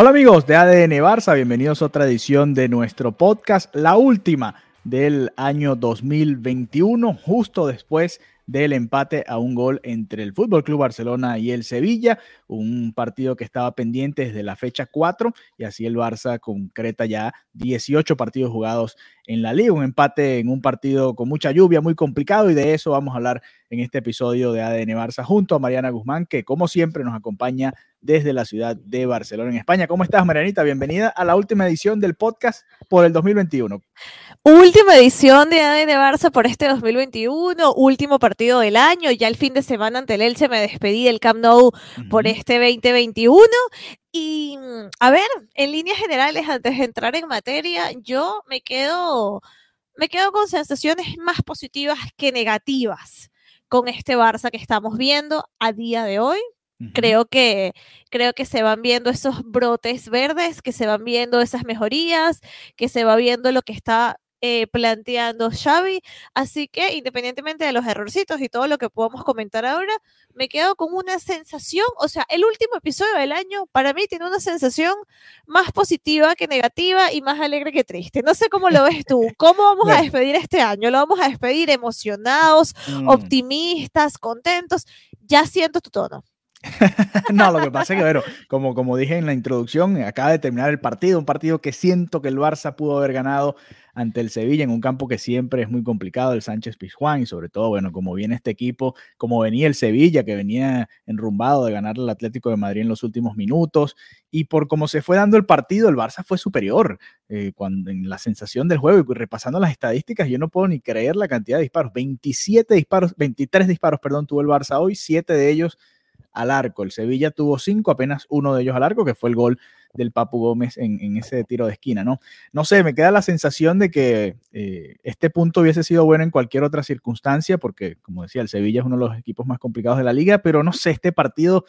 Hola amigos de ADN Barça, bienvenidos a otra edición de nuestro podcast, la última del año 2021, justo después del empate a un gol entre el Fútbol Club Barcelona y el Sevilla, un partido que estaba pendiente desde la fecha 4 y así el Barça concreta ya 18 partidos jugados en la liga, un empate en un partido con mucha lluvia, muy complicado y de eso vamos a hablar en este episodio de ADN Barça junto a Mariana Guzmán, que como siempre nos acompaña desde la ciudad de Barcelona, en España. ¿Cómo estás, Marianita? Bienvenida a la última edición del podcast por el 2021. Última edición de ADN Barça por este 2021, último partido del año. Ya el fin de semana ante el Elche me despedí del Camp Nou uh -huh. por este 2021. Y a ver, en líneas generales, antes de entrar en materia, yo me quedo, me quedo con sensaciones más positivas que negativas con este Barça que estamos viendo a día de hoy. Uh -huh. Creo que, creo que se van viendo esos brotes verdes, que se van viendo esas mejorías, que se va viendo lo que está eh, planteando Xavi. Así que independientemente de los errorcitos y todo lo que podamos comentar ahora, me quedo con una sensación, o sea, el último episodio del año para mí tiene una sensación más positiva que negativa y más alegre que triste. No sé cómo lo ves tú. ¿Cómo vamos a despedir este año? ¿Lo vamos a despedir emocionados, mm. optimistas, contentos? Ya siento tu tono. no, lo que pasa es que, bueno, como, como dije en la introducción, acaba de terminar el partido, un partido que siento que el Barça pudo haber ganado ante el Sevilla en un campo que siempre es muy complicado, el Sánchez Pizjuán, y sobre todo, bueno, como viene este equipo, como venía el Sevilla, que venía enrumbado de ganar el Atlético de Madrid en los últimos minutos, y por cómo se fue dando el partido, el Barça fue superior eh, cuando, en la sensación del juego, y repasando las estadísticas, yo no puedo ni creer la cantidad de disparos, 27 disparos, 23 disparos, perdón, tuvo el Barça hoy, 7 de ellos al arco. El Sevilla tuvo cinco, apenas uno de ellos al arco, que fue el gol del Papu Gómez en, ese tiro de esquina, ¿no? No sé, me queda la sensación de que eh, este punto hubiese sido bueno en cualquier otra circunstancia, porque, como decía, el Sevilla es uno de los equipos más complicados de la liga, pero no sé, este partido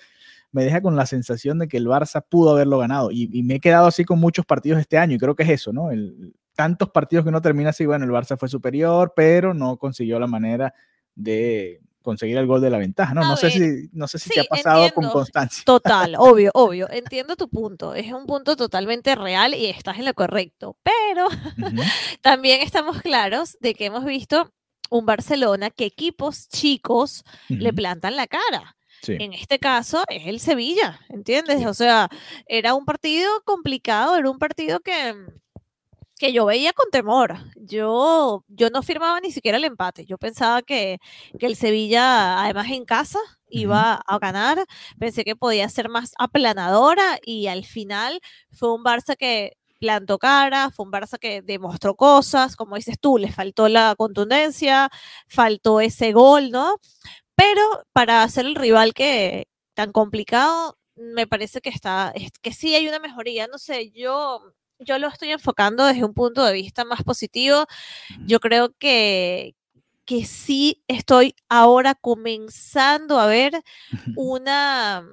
me deja con la sensación de que el Barça pudo haberlo ganado. Y, y me he quedado así con muchos partidos este año, y creo que es eso, ¿no? El, tantos partidos que uno termina así, bueno, el Barça fue superior, pero no consiguió la manera de, conseguir el gol de la ventaja, ¿no? A no ver, sé si, no sé si sí, te ha pasado entiendo. con constancia. Total, obvio, obvio. Entiendo tu punto. Es un punto totalmente real y estás en lo correcto. Pero también estamos claros de que hemos visto un Barcelona que equipos chicos le plantan la cara. Sí. En este caso es el Sevilla, ¿entiendes? Sí. O sea, era un partido complicado, era un partido que, que yo veía con temor. Yo, yo no firmaba ni siquiera el empate. Yo pensaba que, que el Sevilla, además en casa, iba a ganar. Pensé que podía ser más aplanadora y al final fue un Barça que plantó cara, fue un Barça que demostró cosas, como dices tú, le faltó la contundencia, faltó ese gol, ¿no? Pero para ser el rival que tan complicado, me parece que está, es- que sí hay una mejoría. No sé, yo, yo lo estoy enfocando desde un punto de vista más positivo. Yo creo que, que sí estoy ahora comenzando a ver una,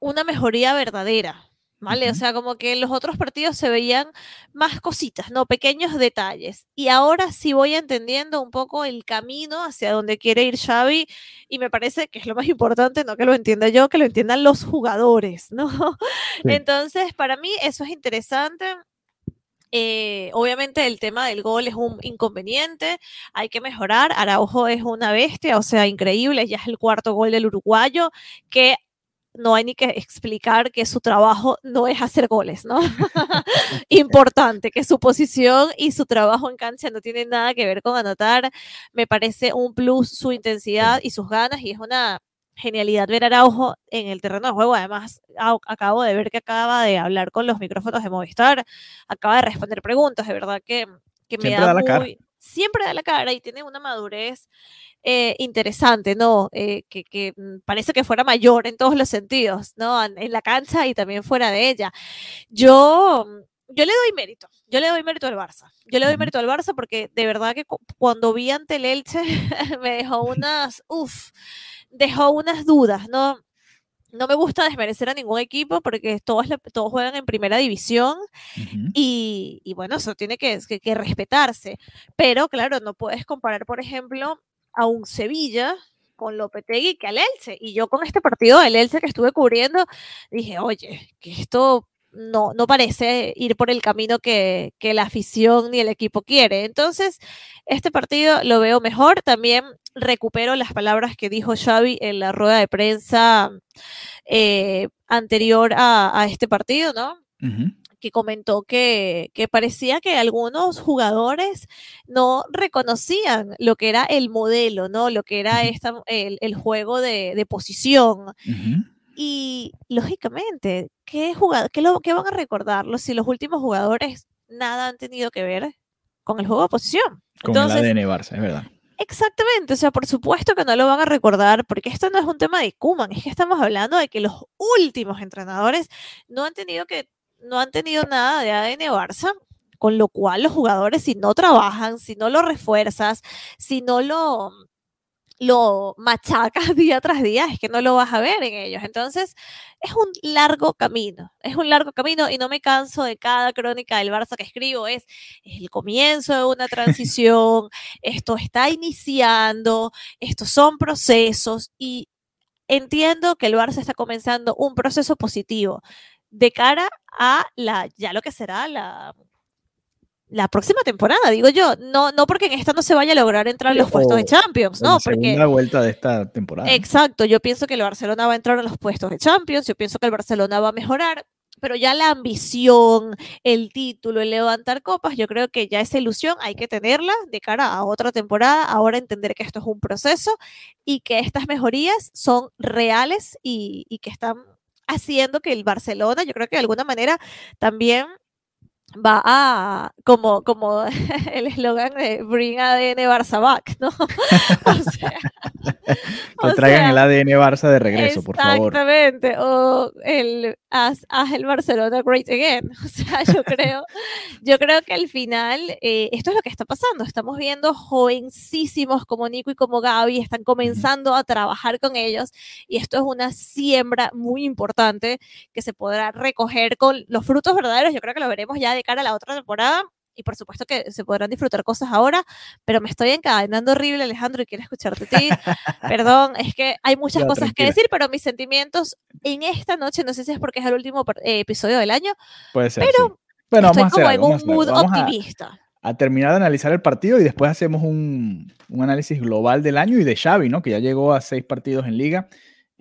una mejoría verdadera. ¿Vale? O sea, como que en los otros partidos se veían más cositas, ¿no? Pequeños detalles. Y ahora sí voy entendiendo un poco el camino hacia donde quiere ir Xavi y me parece que es lo más importante, no que lo entienda yo, que lo entiendan los jugadores, ¿no? Sí. Entonces, para mí eso es interesante. Eh, obviamente el tema del gol es un inconveniente, hay que mejorar. Araujo es una bestia, o sea, increíble, ya es el cuarto gol del uruguayo, que no hay ni que explicar que su trabajo no es hacer goles, ¿no? Importante, que su posición y su trabajo en cancha no tienen nada que ver con anotar. Me parece un plus su intensidad y sus ganas y es una genialidad ver a Araujo en el terreno de juego. Además, acabo de ver que acaba de hablar con los micrófonos de Movistar, acaba de responder preguntas, de verdad que, que me da, muy... Siempre da la cara y tiene una madurez eh, interesante, ¿no? Eh, que, que, mm, parece que fuera mayor en todos los sentidos, ¿no? En la cancha y también fuera de ella. Yo yo le doy mérito, yo le doy mérito al Barça. Yo le doy mérito al Barça porque de verdad que cuando vi ante el Elche me dejó unas, uff, dejó unas dudas, ¿no? No me gusta desmerecer a ningún equipo porque todos, todos juegan en primera división y, y, bueno, eso tiene que, que, respetarse. Pero claro, no puedes comparar, por ejemplo, a un Sevilla con Lopetegui que al Elche. Y yo con este partido del Elche que estuve cubriendo, dije, oye, que esto no, no parece ir por el camino que, la afición ni el equipo quiere. Entonces, este partido lo veo mejor. También recupero las palabras que dijo Xavi en la rueda de prensa eh, anterior a, este partido, ¿no? Que comentó que, parecía que algunos jugadores no reconocían lo que era el modelo, ¿no? Lo que era esta, el, juego de, posición. Y lógicamente, ¿qué, qué, lo, ¿qué van a recordarlo si los últimos jugadores nada han tenido que ver con el juego de posición? Con el ADN Barça, es verdad. Exactamente, o sea, por supuesto que no lo van a recordar, porque esto no es un tema de Kuman, es que estamos hablando de que los últimos entrenadores no han tenido que, no han tenido nada de ADN Barça, con lo cual los jugadores, si no trabajan, si no lo refuerzas, si no lo, lo machacas día tras día, es que no lo vas a ver en ellos. Entonces, es un largo camino, es un largo camino y no me canso de cada crónica del Barça que escribo, es, el comienzo de una transición, esto está iniciando, estos son procesos y entiendo que el Barça está comenzando un proceso positivo de cara a la, ya lo que será la la próxima temporada, digo yo, no, no porque en esta no se vaya a lograr entrar en los puestos de Champions, no, porque la vuelta de esta temporada. Exacto, yo pienso que el Barcelona va a entrar en los puestos de Champions, yo pienso que el Barcelona va a mejorar, pero ya la ambición, el título, el levantar copas, yo creo que ya esa ilusión hay que tenerla de cara a otra temporada, ahora entender que esto es un proceso y que estas mejorías son reales y, y que están haciendo que el Barcelona, yo creo que de alguna manera también va a, como, como el eslogan de Bring ADN Barça Back, ¿no? o sea, que traigan el ADN Barça de regreso, por favor. Exactamente, o el haz, el Barcelona great again. O sea, yo creo, yo creo que al final eh, esto es lo que está pasando. Estamos viendo jovencísimos como Nico y como Gaby, están comenzando a trabajar con ellos y esto es una siembra muy importante que se podrá recoger con los frutos verdaderos. Yo creo que lo veremos ya de cara a la otra temporada y por supuesto que se podrán disfrutar cosas ahora, pero me estoy encadenando horrible, Alejandro, y quiero escucharte a ti. Perdón, es que hay muchas cosas que decir, pero mis sentimientos en esta noche, no sé si es porque es el último eh, episodio del año, Puede ser, pero bueno, estoy vamos como a en un mood optimista. A, terminar de analizar el partido y después hacemos un, un, análisis global del año y de Xavi, ¿no? Que ya llegó a seis partidos en liga.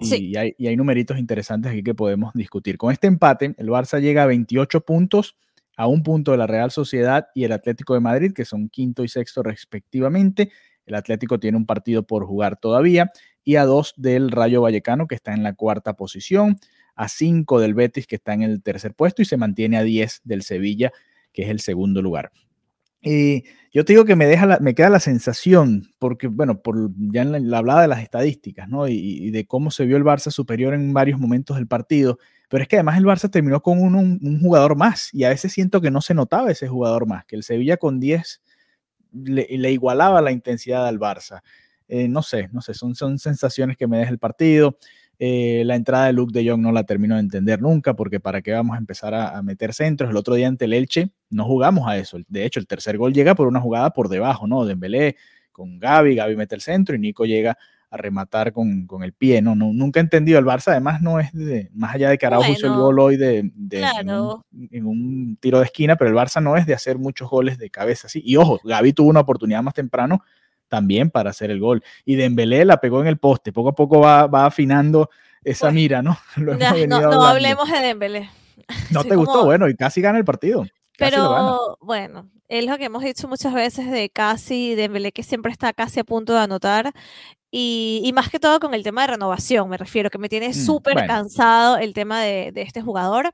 Y, hay, y hay numeritos interesantes aquí que podemos discutir. Con este empate, el Barça llega a 28 puntos, a un punto de la Real Sociedad y el Atlético de Madrid, que son quinto y sexto respectivamente. El Atlético tiene un partido por jugar todavía y a dos del Rayo Vallecano, que está en la cuarta posición, a cinco del Betis, que está en el tercer puesto, y se mantiene a diez del Sevilla, que es el segundo lugar. Y yo te digo que me, deja me queda la sensación, porque, bueno, por, ya en la, hablaba de las estadísticas, ¿no? Y, de cómo se vio el Barça superior en varios momentos del partido. Pero es que además el Barça terminó con un, jugador más y a veces siento que no se notaba ese jugador más, que el Sevilla con 10 le, igualaba la intensidad al Barça. Eh, no sé, no sé, son, sensaciones que me deja el partido. Eh, la entrada de Luke de Jong no la termino de entender nunca, porque para qué vamos a empezar a, meter centros. El otro día ante el Elche no jugamos a eso. De hecho, el tercer gol llega por una jugada por debajo, ¿no? Dembélé con Gaby, Gaby mete el centro y Nico llega a rematar con, con el pie, ¿no? ¿no? Nunca he entendido, el Barça además no es de, más allá de que Araujo hizo el gol hoy de, de en, un, tiro de esquina, pero el Barça no es de hacer muchos goles de cabeza, sí. Y ojo, Gaby tuvo una oportunidad más temprano también para hacer el gol. Y Dembélé la pegó en el poste, poco a poco va, va afinando esa mira, ¿no? no, no, hablemos de Dembélé. ¿No te gustó? Bueno, y casi gana el partido. Pero bueno, es lo que hemos dicho muchas veces de casi, de Dembélé que siempre está casi a punto de anotar. Y, más que todo con el tema de renovación, me refiero, que me tiene mm, súper cansado el tema de, este jugador,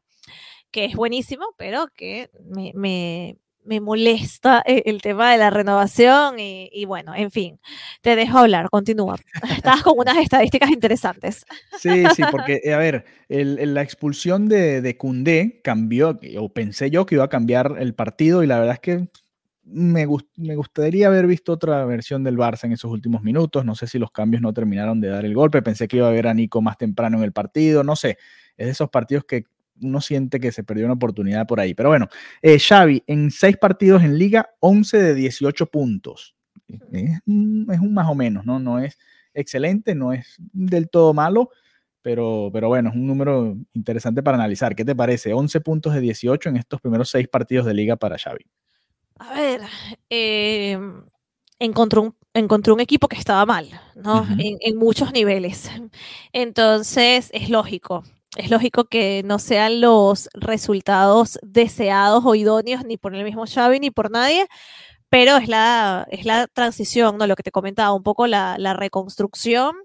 que es buenísimo, pero que me, molesta e, el, tema de la renovación y, bueno, en fin, te dejo hablar, continúa. Estás con unas estadísticas interesantes. Sí, sí, porque, a ver, la expulsión de, de cambió, o pensé yo que iba a cambiar el partido y la verdad es que me, gustaría haber visto otra versión del Barça en esos últimos minutos. No sé si los cambios no terminaron de dar el golpe. Pensé que iba a ver a Nico más temprano en el partido. No sé. Es de esos partidos que uno siente que se perdió una oportunidad por ahí. Pero bueno, eh, Xavi, en seis partidos en liga, 11 de 18 puntos. Es, un más o menos, ¿no? No es excelente, no es del todo malo, pero, pero bueno, es un número interesante para analizar. ¿Qué te parece? 11 puntos de 18 en estos primeros seis partidos de liga para Xavi. A ver, em, encontró, un, encontró un equipo que estaba mal, ¿no? en, muchos niveles. Entonces, es lógico. Es lógico que no sean los resultados deseados o idóneos ni por el mismo Xavi ni por nadie, pero es la, es la transición, ¿no? Lo que te comentaba, un poco la, reconstrucción.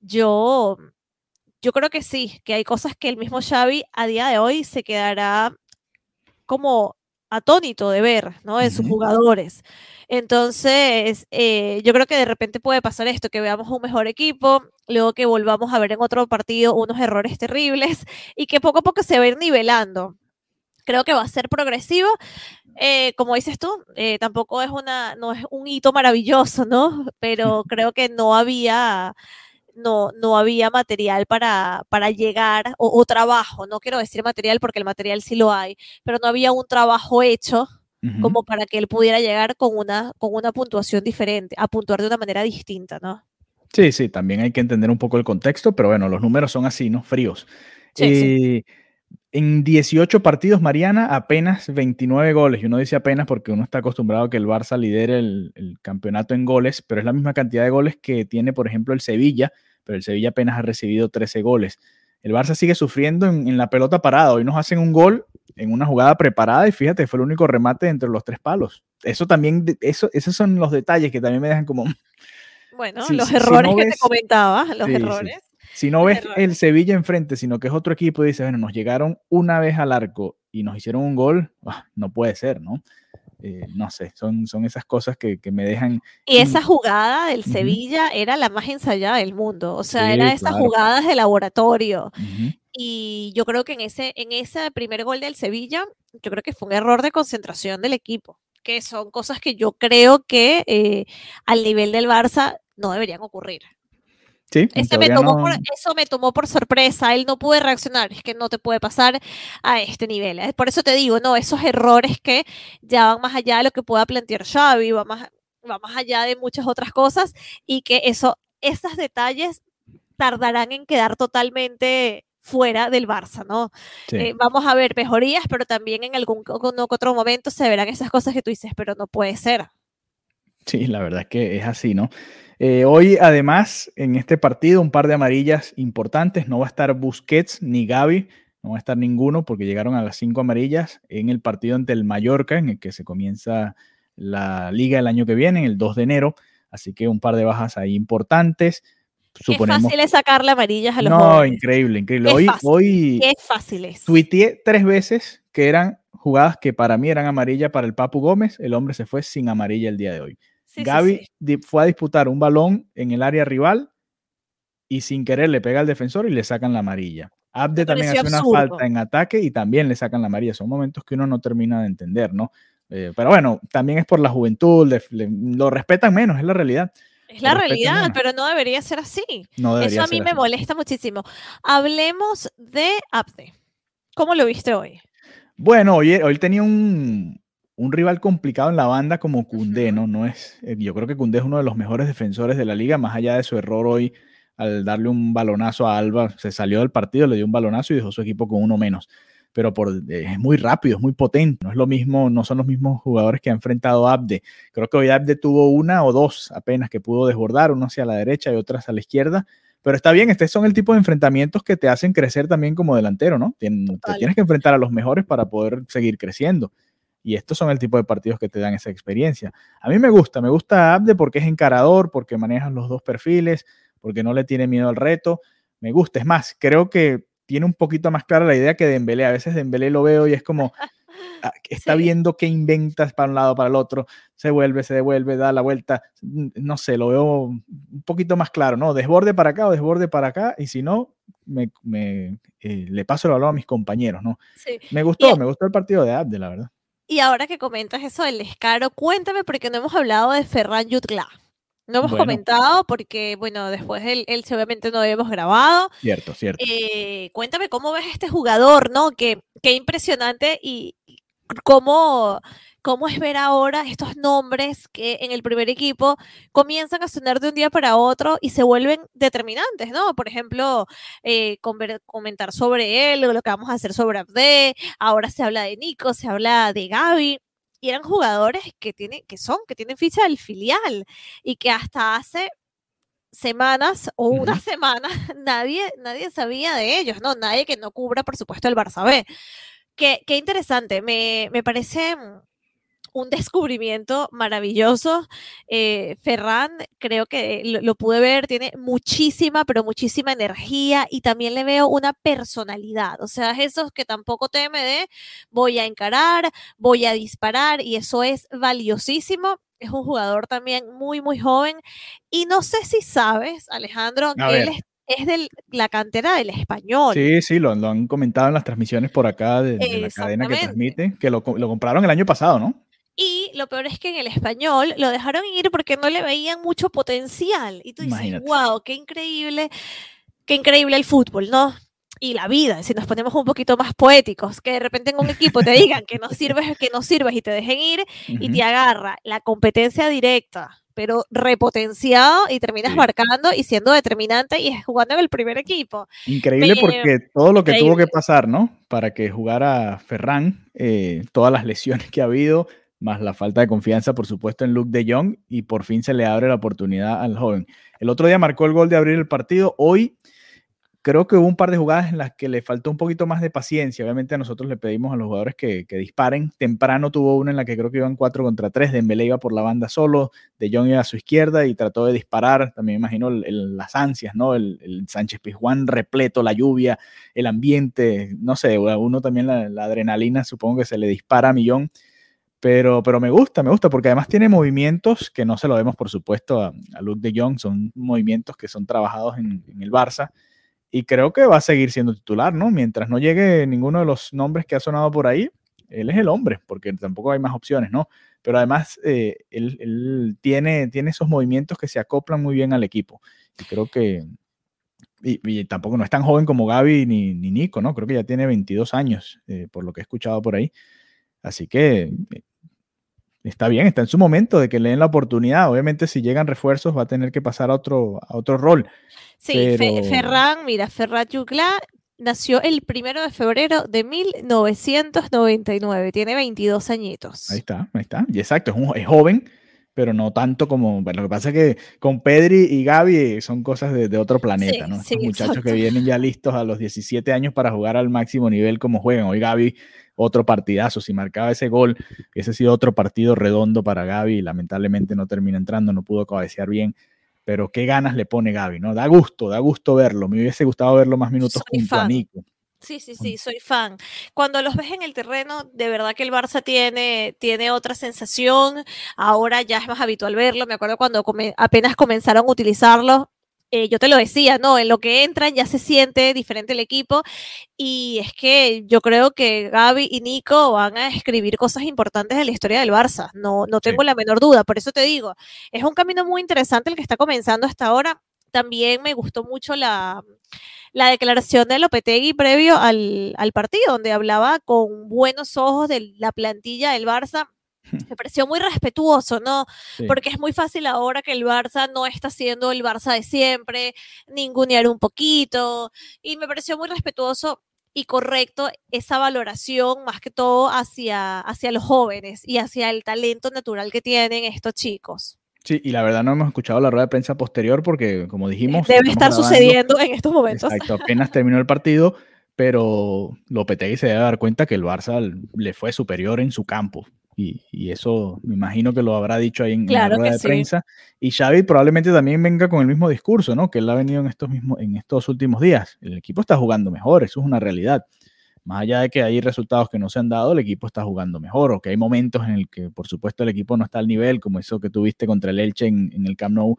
Yo, yo creo que sí, que hay cosas que el mismo Xavi a día de hoy se quedará como atónito de ver, ¿no? En sus jugadores. Entonces, eh, yo creo que de repente puede pasar esto, que veamos un mejor equipo, luego que volvamos a ver en otro partido unos errores terribles y que poco a poco se va a ir nivelando. Creo que va a ser progresivo. Eh, como dices tú, eh, tampoco es una, no es un hito maravilloso, ¿no? Pero creo que no había no, no había material para, para llegar, o, trabajo, no quiero decir material porque el material sí lo hay, pero no había un trabajo hecho como para que él pudiera llegar con una, con una puntuación diferente, a puntuar de una manera distinta, ¿no? Sí, sí, también hay que entender un poco el contexto, pero bueno, los números son así, ¿no? Fríos. Sí, eh, En 18 partidos, Mariana, apenas 29 goles. Y uno dice apenas porque uno está acostumbrado a que el Barça lidere el, el, campeonato en goles, pero es la misma cantidad de goles que tiene, por ejemplo, el Sevilla, pero el Sevilla apenas ha recibido 13 goles. El Barça sigue sufriendo en, la pelota parada. Hoy nos hacen un gol en una jugada preparada y fíjate, fue el único remate entre los tres palos. Eso también, eso, esos son los detalles que también me dejan como... Bueno, los errores que te comentaba, los errores. Si no ves el Sevilla enfrente, sino que es otro equipo, y dices, bueno, nos llegaron una vez al arco y nos hicieron un gol, ah, no puede ser, ¿no? Eh, no sé, son, son esas cosas que, me dejan... Y esa jugada del Sevilla era la más ensayada del mundo, o sea, era esas jugadas de laboratorio. Y yo creo que en ese, en ese primer gol del Sevilla, yo creo que fue un error de concentración del equipo, que son cosas que yo creo que eh, al nivel del Barça no deberían ocurrir eso me tomó por sorpresa, él no puede reaccionar, es que no te puede pasar a este nivel. ¿eh? Por eso te digo, no, esos errores que ya van más allá de lo que pueda plantear Xavi, va más, va más allá de muchas otras cosas y que eso, esos detalles tardarán en quedar totalmente fuera del Barça, ¿no? Eh, vamos a ver mejorías, pero también en algún otro momento se verán esas cosas que tú dices, pero no puede ser. Sí, la verdad es que es así, ¿no? Eh, hoy, además, en este partido, un par de amarillas importantes. No va a estar Busquets ni Gaby, no va a estar ninguno porque llegaron a las cinco amarillas en el partido ante el Mallorca, en el que se comienza la liga el año que viene, el 2 de enero. Así que un par de bajas ahí importantes. Suponemos... Qué fácil es sacarle amarillas a los No, increíble, increíble. hoy, hoy Qué fácil es. tuiteé tres veces que eran jugadas que para mí eran amarillas para el Papu Gómez. El hombre se fue sin amarilla el día de hoy. Gaby fue a disputar un balón en el área rival y sin querer le pega al defensor y le sacan la amarilla. Abde también hace una falta en ataque y también le sacan la amarilla. Son momentos que uno no termina de entender, ¿no? Eh, pero bueno, también es por la juventud, lo respetan menos, es la realidad. Es la realidad, pero no debería ser así. Eso a mí me molesta muchísimo. Hablemos de Abde. ¿Cómo lo viste hoy? Bueno, hoy, hoy tenía un, un rival complicado en la banda como Cundé, ¿no? no es, eh, yo creo que Cundé es uno de los mejores defensores de la liga, más allá de su error hoy al darle un balonazo a Alba, se salió del partido, le dio un balonazo y dejó su equipo con uno menos. Pero por, eh, es muy rápido, es muy potente, no es lo mismo, no son los mismos jugadores que ha enfrentado Abde. Creo que hoy Abde tuvo una o dos apenas que pudo desbordar, uno hacia la derecha y otras a la izquierda. Pero está bien, estos son el tipo de enfrentamientos que te hacen crecer también como delantero, ¿no? te tienes que enfrentar a los mejores para poder seguir creciendo. Y estos son el tipo de partidos que te dan esa experiencia. A mí me gusta, me gusta Abde porque es encarador, porque maneja los dos perfiles, porque no le tiene miedo al reto. Me gusta, es más, creo que tiene un poquito más clara la idea que Dembélé. A veces Dembélé lo veo y es como, ah, está viendo qué inventas para un lado, para el otro, se vuelve, se devuelve, da la vuelta, no sé, lo veo un poquito más claro, ¿no? Desborde para acá o desborde para acá, y si no, me, eh, le paso el balón a mis compañeros, ¿no? Me gustó, me gustó el partido de Abde, la verdad. Y ahora que comentas eso del descaro, cuéntame porque no hemos hablado de Ferran Jutgla. No hemos comentado porque, bueno, después él, él, obviamente no habíamos grabado. Cierto, cierto. Eh, cuéntame cómo ves este jugador, ¿no? Qué, qué impresionante y cómo, cómo es ver ahora estos nombres que en el primer equipo comienzan a sonar de un día para otro y se vuelven determinantes, ¿no? Por ejemplo, eh, comentar sobre él, lo que vamos a hacer sobre Abde, ahora se habla de Nico, se habla de Gaby y eran jugadores que, tienen, que son, que tienen ficha del filial y que hasta hace semanas o una semana nadie, nadie sabía de ellos, ¿no? Nadie que no cubra, por supuesto, el Barça B. Qué, qué interesante, me, me parece un descubrimiento maravilloso. Eh, Ferran, creo que lo, pude ver, tiene muchísima, pero muchísima energía y también le veo una personalidad. O sea, esos que tampoco teme de voy a encarar, voy a disparar y eso es valiosísimo. Es un jugador también muy, muy joven. Y no sé si sabes, Alejandro, que él es de la cantera del español. Sí, sí, lo, han comentado en las transmisiones por acá de, la cadena que transmite, que lo, lo, compraron el año pasado, ¿no? Y lo peor es que en el español lo dejaron ir porque no le veían mucho potencial. Y tú dices, wow, qué increíble, qué increíble el fútbol, ¿no? Y la vida, si nos ponemos un poquito más poéticos, que de repente en un equipo te digan que no sirves, que no sirves y te dejen ir y te agarra la competencia directa, pero repotenciado y terminas marcando y siendo determinante y jugando en el primer equipo. Increíble porque todo lo que tuvo que pasar, ¿no? Para que jugara Ferran, eh, todas las lesiones que ha habido, más la falta de confianza, por supuesto, en Luke de Jong, y por fin se le abre la oportunidad al joven. El otro día marcó el gol de abrir el partido. Hoy creo que hubo un par de jugadas en las que le faltó un poquito más de paciencia. Obviamente nosotros le pedimos a los jugadores que, disparen. Temprano tuvo una en la que creo que iban 4 contra 3. Dembélé iba por la banda solo, De Jong iba a su izquierda y trató de disparar. También imagino las ansias, ¿no? El, Sánchez Pizjuán repleto, la lluvia, el ambiente, no sé, uno también la adrenalina supongo que se le dispara a millón pero, pero me gusta, me gusta, porque además tiene movimientos que no se lo vemos, por supuesto, a, Luke de Jong, son movimientos que son trabajados en, el Barça, y creo que va a seguir siendo titular, ¿no? Mientras no llegue ninguno de los nombres que ha sonado por ahí, él es el hombre, porque tampoco hay más opciones, ¿no? Pero además, eh, él, tiene, tiene esos movimientos que se acoplan muy bien al equipo, y creo que, y, tampoco no es tan joven como Gaby ni, ni Nico, ¿no? Creo que ya tiene 22 años, eh, por lo que he escuchado por ahí. Así que está bien, está en su momento de que le den la oportunidad. Obviamente, si llegan refuerzos, va a tener que pasar a otro, a otro rol. Sí, Ferran, mira, Ferran Yucla nació el primero de febrero de 1999, tiene 22 añitos. Ahí está, ahí está. Y exacto, es, un, es joven, pero no tanto como. Bueno, lo que pasa es que con Pedri y Gaby son cosas de, otro planeta, ¿no? Sí, muchachos que vienen ya listos a los 17 años para jugar al máximo nivel como juegan. Hoy Gaby otro partidazo. Si marcaba ese gol, ese ha sido otro partido redondo para Gaby. Lamentablemente no termina entrando, no pudo cabecear bien. Pero qué ganas le pone Gaby, ¿no? Da gusto, da gusto verlo. Me hubiese gustado verlo más minutos junto a Nico. Sí, sí, sí, soy fan. Cuando los ves en el terreno, de verdad que el Barça tiene, tiene otra sensación. Ahora ya es más habitual verlo. Me acuerdo cuando apenas comenzaron a utilizarlo, eh, yo te lo decía, ¿no? En lo que entran ya se siente diferente el equipo y es que yo creo que Gaby y Nico van a escribir cosas importantes de la historia del Barça, no, no tengo la menor duda, por eso te digo, es un camino muy interesante el que está comenzando hasta ahora. También me gustó mucho la, la declaración de Lopetegui previo al, al partido, donde hablaba con buenos ojos de la plantilla del Barça me pareció muy respetuoso, ¿no? Porque es muy fácil ahora que el Barça no está siendo el Barça de siempre, ningunear un poquito, y me pareció muy respetuoso y correcto esa valoración más que todo hacia, hacia los jóvenes y hacia el talento natural que tienen estos chicos. Sí, y la verdad no hemos escuchado la rueda de prensa posterior porque, como dijimos... Debe estar sucediendo en estos momentos. Exacto, apenas terminó el partido, pero Lopetegui se debe dar cuenta que el Barça le fue superior en su campo. Y, eso me imagino que lo habrá dicho ahí en, la rueda de prensa. Y Xavi probablemente también venga con el mismo discurso, ¿no? Que él ha venido en estos, mismos, en estos últimos días. El equipo está jugando mejor, eso es una realidad. Más allá de que hay resultados que no se han dado, el equipo está jugando mejor, o que hay momentos en el que, por supuesto, el equipo no está al nivel, como eso que tuviste contra el Elche en, en el Camp Nou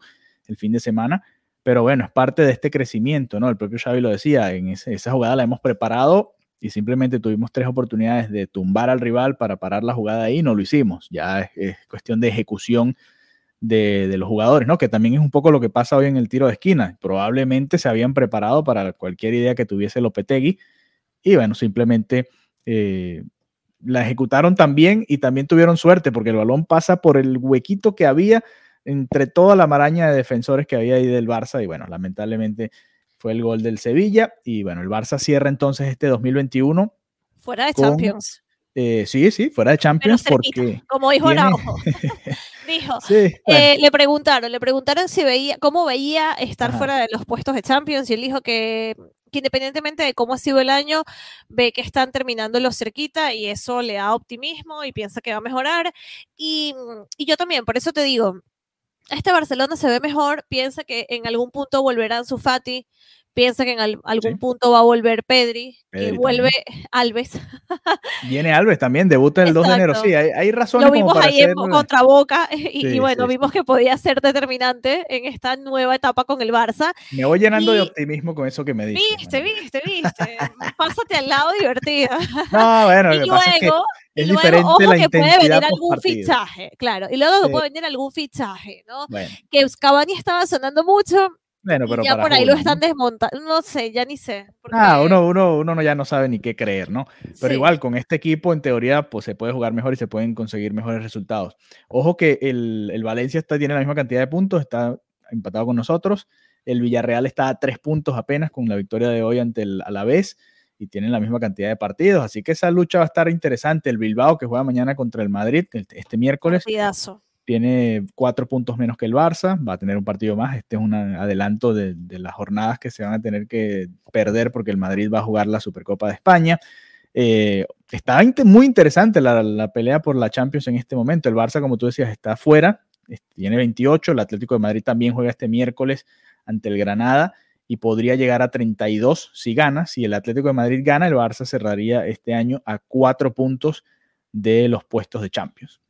el fin de semana. Pero bueno, es parte de este crecimiento, ¿no? El propio Xavi lo decía, en esa jugada la hemos preparado y simplemente tuvimos tres oportunidades de tumbar al rival para parar la jugada ahí, no lo hicimos. Ya es, cuestión de ejecución de, los jugadores, ¿no? Que también es un poco lo que pasa hoy en el tiro de esquina. Probablemente se habían preparado para cualquier idea que tuviese Lopetegui y bueno, simplemente eh, la ejecutaron también y también tuvieron suerte porque el balón pasa por el huequito que había entre toda la maraña de defensores que había ahí del Barça y bueno, lamentablemente fue el gol del Sevilla. Y bueno, el Barça cierra entonces este 2021. Fuera de Champions. Eh, sí, sí, fuera de Champions porque... Como dijo Araujo. Dijo, eh, le preguntaron, le preguntaron si veía, cómo veía estar fuera de los puestos de Champions y él dijo que, independientemente de cómo ha sido el año, ve que están terminando los cerquita y eso le da optimismo y piensa que va a mejorar. Y, y yo también, por eso te digo, este Barcelona se ve mejor, piensa que en algún punto volverán su Fati, piensa que en algún punto va a volver Pedri, y vuelve Alves. Viene Alves también, debuta el 2 de enero, sí, hay, hay razones. Lo vimos ahí en, contra Boca y, bueno, vimos que podía ser determinante en esta nueva etapa con el Barça. Me voy llenando de optimismo con eso que me dices. Viste, viste, viste, pásate al lado divertida. No, bueno, y luego, y luego, diferente ojo, que puede venir algún fichaje, claro. Y luego que puede venir algún fichaje, ¿no? Que Cavani estaba sonando mucho. Bueno, pero ya por ahí lo están desmontando. No sé, ya ni sé. Ah, uno, uno, uno ya no sabe ni qué creer, ¿no? Pero igual, con este equipo, en teoría, pues se puede jugar mejor y se pueden conseguir mejores resultados. Ojo que el, el Valencia está, tiene la misma cantidad de puntos, está empatado con nosotros. El Villarreal está a tres puntos apenas con la victoria de hoy ante el Alavés y tienen la misma cantidad de partidos. Así que esa lucha va a estar interesante. El Bilbao, que juega mañana contra el Madrid, este miércoles, tiene cuatro puntos menos que el Barça, va a tener un partido más. Este es un adelanto de, las jornadas que se van a tener que perder porque el Madrid va a jugar la Supercopa de España. Eh, está muy interesante la, la, pelea por la Champions en este momento. El Barça, como tú decías, está fuera, tiene 28. El Atlético de Madrid también juega este miércoles ante el Granada y podría llegar a 32 si gana. Si el Atlético de Madrid gana, el Barça cerraría este año a cuatro puntos de los puestos de Champions.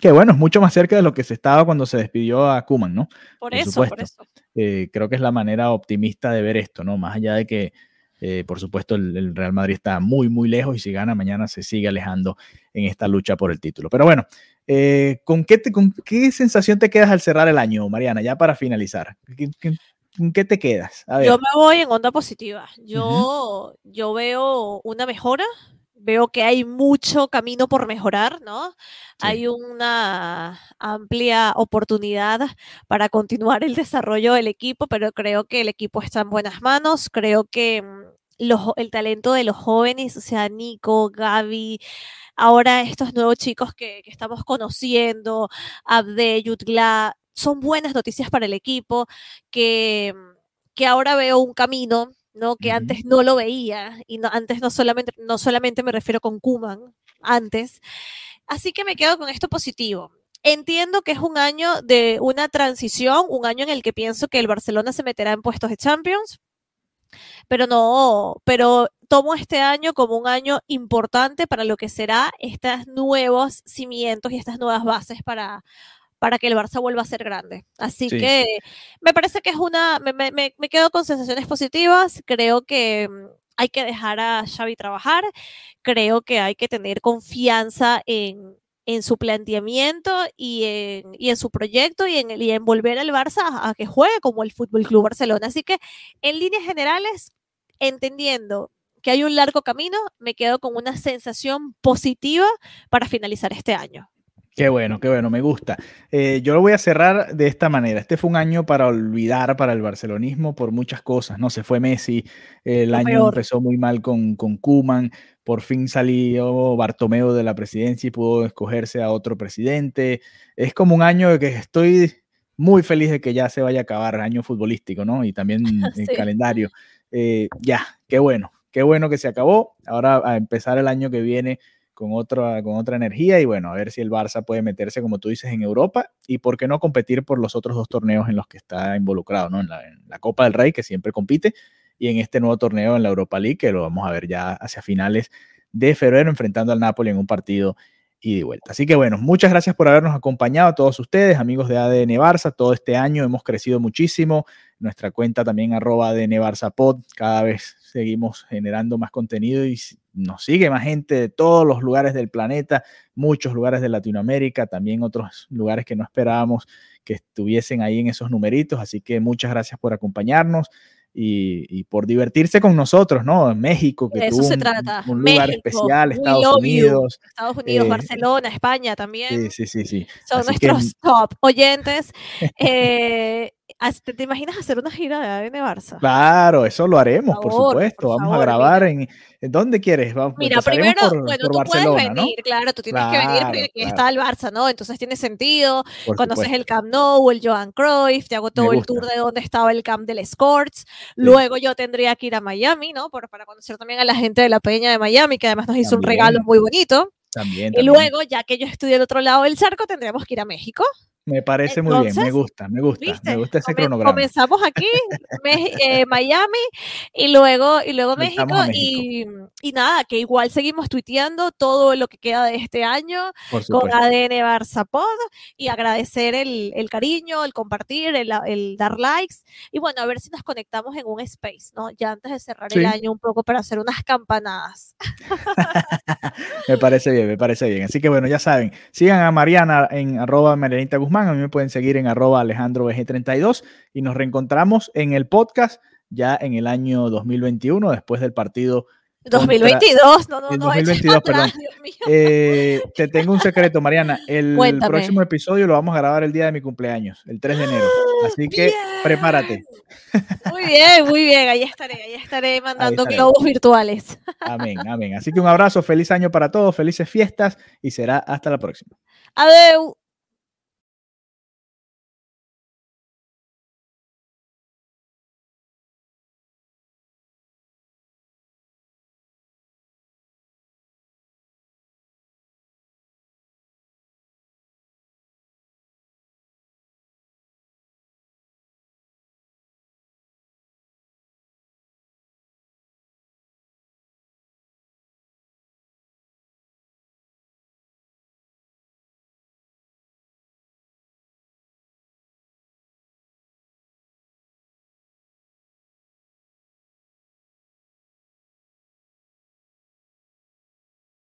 Que bueno, es mucho más cerca de lo que se estaba cuando se despidió a Kuman, ¿no? Por, eso, por eso. Eh, creo que es la manera optimista de ver esto, ¿no? Más allá de que, eh, por supuesto, el, Real Madrid está muy, muy lejos y si gana mañana se sigue alejando en esta lucha por el título. Pero bueno, eh, ¿con, qué ¿con qué sensación te quedas al cerrar el año, Mariana? Ya para finalizar. ¿Qué, ¿En qué te quedas? Yo me voy en onda positiva. Yo, yo veo una mejora, veo que hay mucho camino por mejorar, ¿no? Hay una amplia oportunidad para continuar el desarrollo del equipo, pero creo que el equipo está en buenas manos. Creo que mm, el talento de los jóvenes, o sea, Nico, Gaby, ahora estos nuevos chicos que, que estamos conociendo, Abde, Yutla, son buenas noticias para el equipo, que, que ahora veo un camino ¿no? que antes no lo veía, y no, antes no solamente, no solamente me refiero con Kuman, antes. Así que me quedo con esto positivo. Entiendo que es un año de una transición, un año en el que pienso que el Barcelona se meterá en puestos de Champions, pero no, pero tomo este año como un año importante para lo que será estos nuevos cimientos y estas nuevas bases para, para que el Barça vuelva a ser grande. Así que me parece que es una, me, me, me, quedo con sensaciones positivas, creo que mm, hay que dejar a Xavi trabajar, creo que hay que tener confianza en, en su planteamiento y en, y en, su proyecto y en, y en volver al Barça a, a que juegue como el Fútbol Club Barcelona. Así que en líneas generales, entendiendo que hay un largo camino, me quedo con una sensación positiva para finalizar este año. Qué bueno, qué bueno, me gusta. Eh, yo lo voy a cerrar de esta manera. Este fue un año para olvidar para el barcelonismo por muchas cosas, ¿no? Se fue Messi, el año empezó muy mal con, con Kuman, por fin salió Bartomeo de la presidencia y pudo escogerse a otro presidente. Es como un año de que estoy muy feliz de que ya se vaya a acabar, año futbolístico, ¿no? Y también el calendario. Eh, ya, qué bueno. qué bueno que se acabó. Ahora a empezar el año que viene con otra, con otra energía y bueno, a ver si el Barça puede meterse, como tú dices, en Europa y por qué no competir por los otros dos torneos en los que está involucrado, ¿no? En la, Copa del Rey, que siempre compite, y en este nuevo torneo en la Europa League, que lo vamos a ver ya hacia finales de febrero, enfrentando al Napoli en un partido y de vuelta. Así que bueno, muchas gracias por habernos acompañado a todos ustedes, amigos de ADN Barça. Todo este año hemos crecido muchísimo. Nuestra cuenta también arroba ADN Barça Pod. Cada vez seguimos generando más contenido y nos sigue más gente de todos los lugares del planeta, muchos lugares de Latinoamérica, también otros lugares que no esperábamos que estuviesen ahí en esos numeritos. Así que muchas gracias por acompañarnos y, y, por divertirse con nosotros, ¿no? En México, que Eso tuvo se un, trata. un lugar México, especial, Estados. Unidos. Estados Unidos, eh, Barcelona, España también. Sí, sí, sí, sí. Son Así que- nuestros top oyentes. Eh, ¿te, te imaginas hacer una gira de ADN Barça? Claro, eso lo haremos, por, favor, supuesto. por Vamos favor, a grabar mira. en, ¿en dónde quieres? Vamos, Mira, primero, por, bueno, por tú Barcelona, puedes ¿no? venir, claro, tú tienes que venir Claro, porque claro. está el Barça, ¿no? Entonces tiene sentido. Por Conoces supuesto. el Camp Nou, el Johan Cruyff, te hago todo el tour de donde estaba el Camp del Escorts. Luego yo tendría que ir a Miami, ¿no? Por- para conocer también a la gente de la Peña de Miami, que además nos hizo un También. regalo muy bonito. También, Y también. luego, ya que yo estudié al otro lado del charco, tendríamos que ir a México. Me parece muy bien, me gusta, me gusta, ¿Viste? me gusta ese cronograma. Comenzamos aquí, eh, Miami, y luego, y luego México, Y, y nada, que igual seguimos tuiteando todo lo que queda de este año con. ADN Barça Pod y agradecer el, el cariño, el compartir, el, el dar likes y bueno, a ver si nos conectamos en un space, ¿no? Ya antes de cerrar el año un poco para hacer unas campanadas. Me parece bien, me parece bien. Así que bueno, ya saben, sigan a Mariana en arroba Marianita Guzmán, a mí me pueden seguir en arroba Alejandro BG32 y nos reencontramos en el podcast ya en el año 2021, después del partido. Contra- 2022, no, no, el no, eches 2022, atrás, perdón. Dios mío. Eh, te tengo un secreto, Mariana. El Cuéntame. próximo episodio lo vamos a grabar el día de mi cumpleaños, el 3 de enero. Así que Bien. prepárate. Muy bien, muy bien, ahí estaré, ahí estaré mandando globos virtuales. Amén, amén. Así que un abrazo, feliz año para todos, felices fiestas y será hasta la próxima. Adeu.